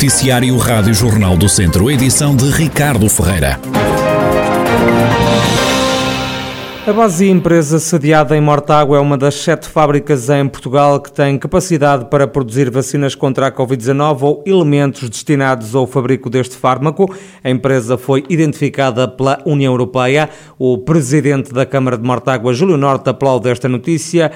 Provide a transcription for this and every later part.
Noticiário Rádio Jornal do Centro, edição de Ricardo Ferreira. A base empresa sediada em Mortágua é uma das sete fábricas em Portugal que tem capacidade para produzir vacinas contra a Covid-19 ou elementos destinados ao fabrico deste fármaco. A empresa foi identificada pela União Europeia. O presidente da Câmara de Mortágua, Júlio Norte, aplaude esta notícia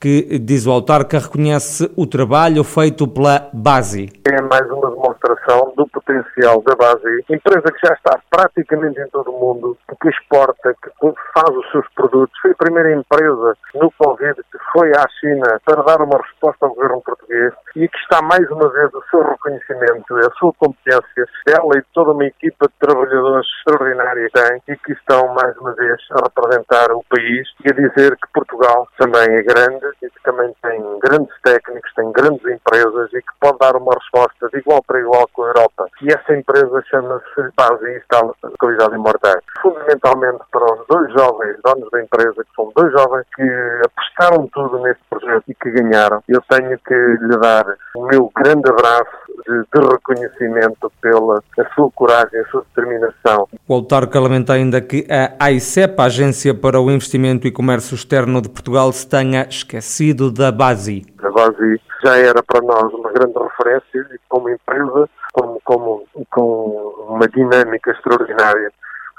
que, diz o autarca, reconhece o trabalho feito pela Base. É mais uma demonstração do potencial da Base, empresa que já está praticamente em todo o mundo, que exporta, que faz os seus produtos. Foi a primeira empresa no Covid que foi à China para dar uma resposta ao governo português e que está mais uma vez o seu reconhecimento, a sua competência, ela e toda uma equipa de trabalhadores extraordinária que tem e que estão mais uma vez a representar o país e a dizer que Portugal também é grande e que também tem grandes técnicos, tem grandes empresas e que pode dar uma resposta de igual para igual com a Europa. E essa empresa chama-se Base e está localizada em Morteiro. Fundamentalmente para os dois jovens donos da empresa, que são dois jovens que apostaram tudo neste projeto e que ganharam, eu tenho que lhe dar o meu grande abraço de, de, reconhecimento pela sua coragem, a sua determinação. O autarca lamenta ainda que a AICEP, a Agência para o Investimento e Comércio Externo de Portugal, se tenha esquecido da BASI. A BASI já era para nós uma grande referência como empresa, como, como, com uma dinâmica extraordinária,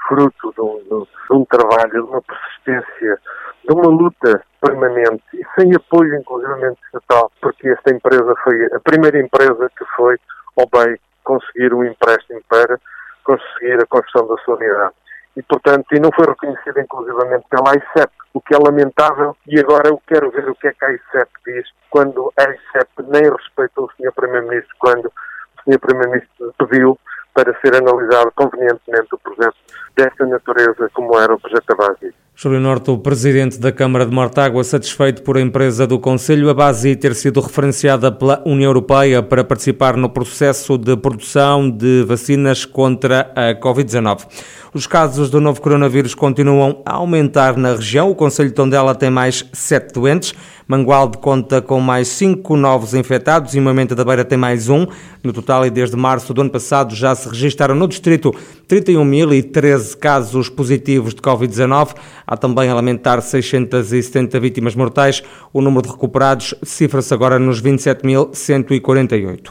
fruto de um, de um trabalho, de uma persistência, de uma luta permanente e sem apoio, inclusivamente estatal, porque esta empresa foi a primeira empresa que foi ao bem conseguir um empréstimo para conseguir a construção da sua unidade. E, portanto, e não foi reconhecida inclusivamente pela AICEP, o que é lamentável, e agora eu quero ver o que é que a AICEP diz, quando a AICEP nem respeitou o Sr. Primeiro-Ministro, quando o Sr. Primeiro-Ministro pediu para ser analisado convenientemente o projeto desta natureza como era o projeto da base. Júlio Norte, o presidente da Câmara de Mortágua, satisfeito por a empresa do Conselho a base ter sido referenciada pela União Europeia para participar no processo de produção de vacinas contra a Covid-19. Os casos do novo coronavírus continuam a aumentar na região. O Conselho de Tondela tem mais sete doentes. Mangualde conta com mais cinco novos infectados e Moimenta da Beira tem mais um. No total, e desde março do ano passado, já se registaram no distrito 31.013 casos positivos de Covid-19. Há também a lamentar 670 vítimas mortais. O número de recuperados cifra-se agora nos 27.148.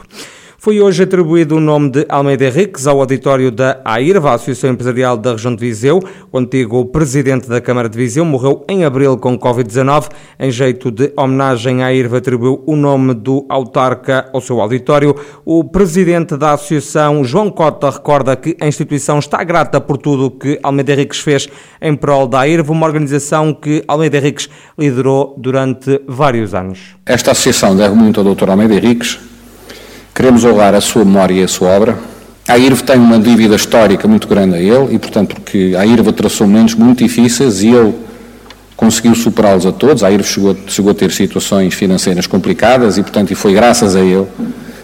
Foi hoje atribuído o nome de Almeida Henriques ao auditório da AIRVA, Associação Empresarial da Região de Viseu. O antigo presidente da Câmara de Viseu morreu em abril com Covid-19. Em jeito de homenagem, a AIRVA atribuiu o nome do autarca ao seu auditório. O presidente da Associação, João Cota, recorda que a instituição está grata por tudo o que Almeida Henriques fez em prol da AIRVA, uma organização que Almeida Henriques liderou durante vários anos. Esta associação deve muito ao Dr. Almeida Henriques, Queremos honrar a sua memória e a sua obra. A IRV tem uma dívida histórica muito grande a ele e, portanto, porque a IRV traçou momentos muito difíceis e ele conseguiu superá-los a todos. A IRV chegou, chegou, a ter situações financeiras complicadas e, portanto, e foi graças a ele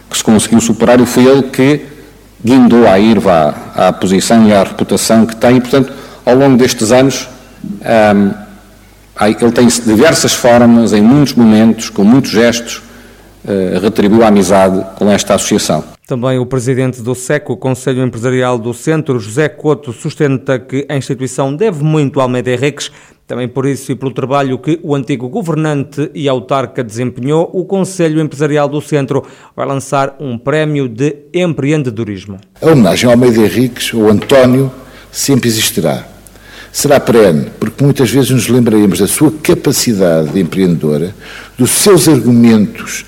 que se conseguiu superar e foi ele que guindou a IRV à, à posição e à reputação que tem e, portanto, ao longo destes anos, um, ele tem diversas formas, em muitos momentos, com muitos gestos, retribuiu a amizade com esta associação. Também o presidente do SEC, o Conselho Empresarial do Centro, José Couto, sustenta que a instituição deve muito ao Almeida Henriques. Também por isso e pelo trabalho que o antigo governante e autarca desempenhou, o Conselho Empresarial do Centro vai lançar um prémio de empreendedorismo. A homenagem ao Almeida Henriques, ou António, sempre existirá. Será perene, porque muitas vezes nos lembraremos da sua capacidade empreendedora, dos seus argumentos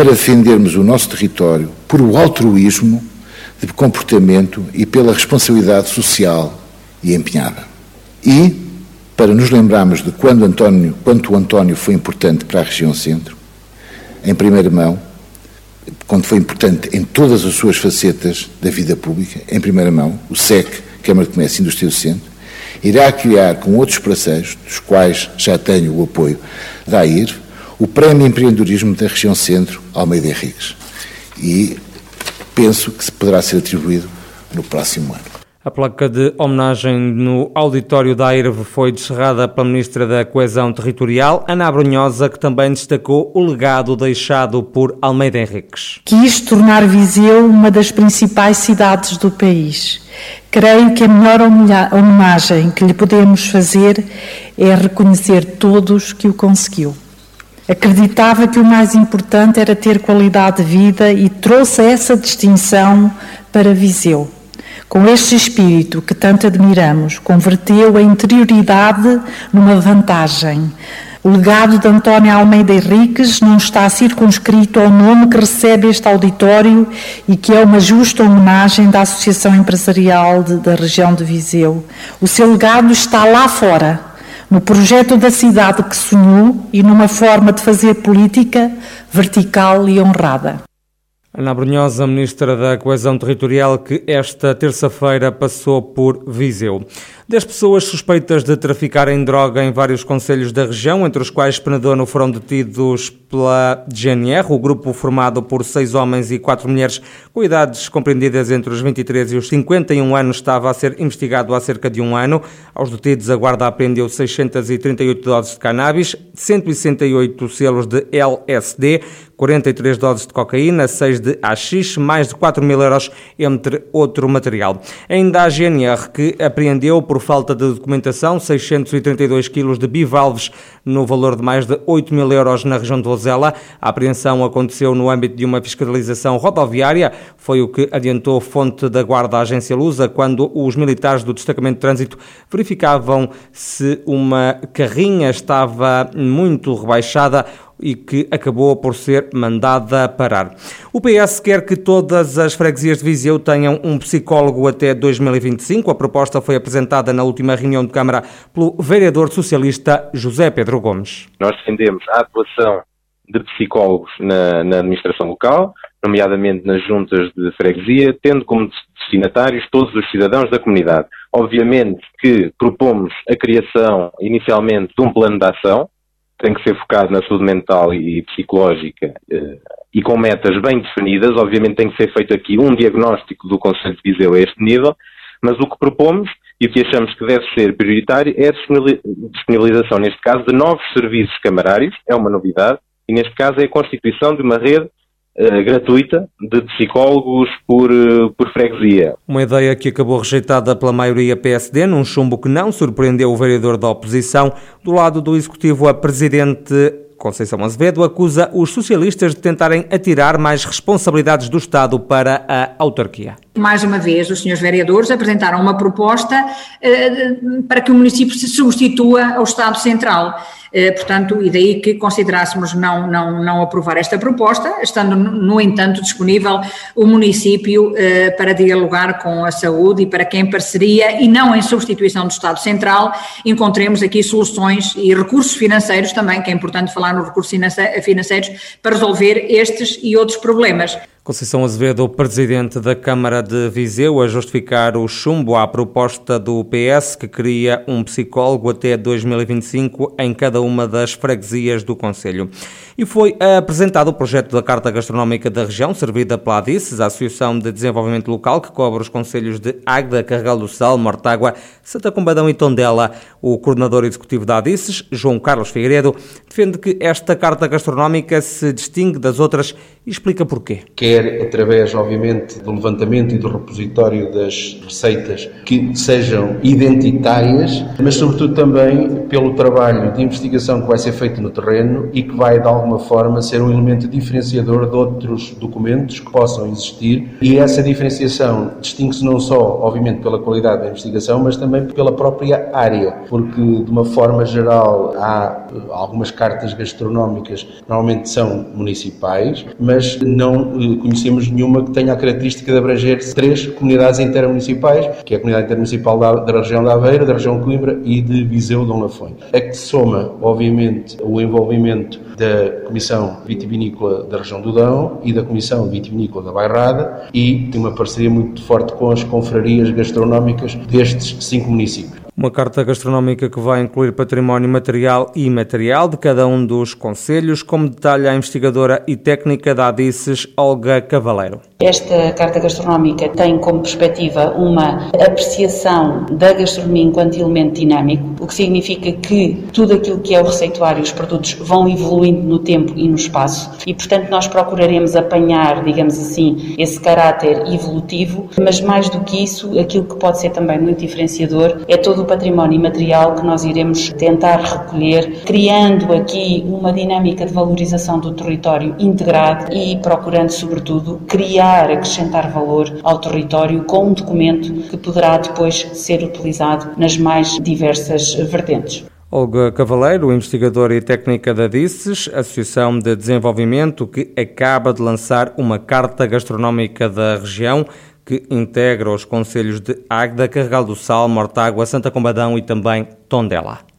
para defendermos o nosso território por o altruísmo de comportamento e pela responsabilidade social e empenhada. E para nos lembrarmos de quando António, quanto o António foi importante para a região centro, em primeira mão, quando foi importante em todas as suas facetas da vida pública, em primeira mão, o SEC, Câmara de Comércio e Indústria do Centro, irá criar com outros parceiros, dos quais já tenho o apoio da AIR, o Prémio Empreendedorismo da Região Centro, Almeida Henriques. E penso que se poderá ser atribuído no próximo ano. A placa de homenagem no auditório da AIRV foi descerrada pela Ministra da Coesão Territorial, Ana Brunhosa, que também destacou o legado deixado por Almeida Henriques. Quis tornar Viseu uma das principais cidades do país. Creio que a melhor homenagem que lhe podemos fazer é reconhecer todos que o conseguiu. Acreditava que o mais importante era ter qualidade de vida e trouxe essa distinção para Viseu com este espírito que tanto admiramos, converteu a interioridade numa vantagem. O legado de António Almeida Henriques não está circunscrito ao nome que recebe este auditório e que é uma justa homenagem da Associação Empresarial de, da região de Viseu. O seu legado está lá fora, no projeto da cidade que sonhou e numa forma de fazer política vertical e honrada. Ana Brunhosa, Ministra da Coesão Territorial, que esta terça-feira passou por Viseu. Dez pessoas suspeitas de traficarem droga em vários conselhos da região, entre os quais Penedono, foram detidos pela GNR, o grupo formado por seis homens e quatro mulheres com idades compreendidas entre os 23 e os 51 anos estava a ser investigado há cerca de um ano. Aos detidos, a Guarda apreendeu 638 doses de cannabis, 168 selos de LSD, 43 doses de cocaína, 6 de AX, mais de 4 mil euros, entre outro material. Ainda a GNR, que apreendeu por falta de documentação 632 quilos de bivalves no valor de mais de 8 mil euros na região de Vozela. A apreensão aconteceu no âmbito de uma fiscalização rodoviária, foi o que adiantou fonte da Guarda Agência Lusa quando os militares do destacamento de trânsito verificavam se uma carrinha estava muito rebaixada e que acabou por ser mandada parar. O PS quer que todas as freguesias de Viseu tenham um psicólogo até 2025. A proposta foi apresentada na última reunião de Câmara pelo vereador socialista José Pedro Gomes. Nós defendemos a atuação de psicólogos na, na administração local, nomeadamente nas juntas de freguesia, tendo como destinatários todos os cidadãos da comunidade. Obviamente que propomos a criação inicialmente de um plano de ação, tem que ser focado na saúde mental e psicológica eh, e com metas bem definidas. Obviamente tem que ser feito aqui um diagnóstico do Conselho de Viseu a este nível, mas o que propomos e o que achamos que deve ser prioritário é a disponibilização, neste caso, de novos serviços camarários, é uma novidade, e neste caso é a constituição de uma rede eh, gratuita de psicólogos por, uh, por freguesia. Uma ideia que acabou rejeitada pela maioria PSD, num chumbo que não surpreendeu o vereador da oposição. Do lado do Executivo, a Presidente Conceição Azevedo acusa os socialistas de tentarem atirar mais responsabilidades do Estado para a autarquia. Mais uma vez, os senhores vereadores apresentaram uma proposta uh, para que o município se substitua ao Estado Central. Eh, portanto, e daí que considerássemos não, não, não aprovar esta proposta, estando, no entanto, disponível o município eh, para dialogar com a saúde e para que, em parceria e não em substituição do Estado Central, encontremos aqui soluções e recursos financeiros também, que é importante falar nos recursos financeiros, para resolver estes e outros problemas. Conceição Azevedo, presidente da Câmara de Viseu, a justificar o chumbo à proposta do PS que cria um psicólogo até 2025 em cada uma das freguesias do Conselho. E foi apresentado o projeto da Carta Gastronómica da região, servida pela ADICES, a Associação de Desenvolvimento Local, que cobre os conselhos de Águeda, Carregal do Sal, Mortágua, Santa Combadão e Tondela. O coordenador executivo da ADICES, João Carlos Figueiredo, defende que esta Carta Gastronómica se distingue das outras e explica porquê. Que quer através, obviamente, do levantamento e do repositório das receitas que sejam identitárias, mas sobretudo também pelo trabalho de investigação que vai ser feito no terreno e que vai, de alguma forma, ser um elemento diferenciador de outros documentos que possam existir. E essa diferenciação distingue-se não só, obviamente, pela qualidade da investigação, mas também pela própria área, porque, de uma forma geral, há eh, algumas cartas gastronómicas que normalmente são municipais, mas não eh, conhecemos nenhuma que tenha a característica de abranger três comunidades intermunicipais, que é a comunidade intermunicipal da, da região da Aveira, da região Coimbra e de Viseu Dom Lafões. É que soma, obviamente, o envolvimento da Comissão Vitivinícola da região do Dão e da Comissão Vitivinícola da Bairrada e tem uma parceria muito forte com as confrarias gastronómicas destes cinco municípios. Uma carta gastronómica que vai incluir património material e imaterial de cada um dos conselhos, como detalha a investigadora e técnica da ADICES, Olga Cavaleiro. Esta carta gastronómica tem como perspectiva uma apreciação da gastronomia enquanto elemento dinâmico, o que significa que tudo aquilo que é o receituário, os produtos vão evoluindo no tempo e no espaço e, portanto, nós procuraremos apanhar, digamos assim, esse caráter evolutivo, mas mais do que isso, aquilo que pode ser também muito diferenciador é todo o património imaterial que nós iremos tentar recolher, criando aqui uma dinâmica de valorização do território integrado e procurando, sobretudo, criar, acrescentar valor ao território com um documento que poderá depois ser utilizado nas mais diversas vertentes. Olga Cavaleiro, investigadora e técnica da DICES, Associação de Desenvolvimento, que acaba de lançar uma carta gastronómica da região que integra os conselhos de Águeda, Carregal do Sal, Mortágua, Santa Combadão e também Tondela.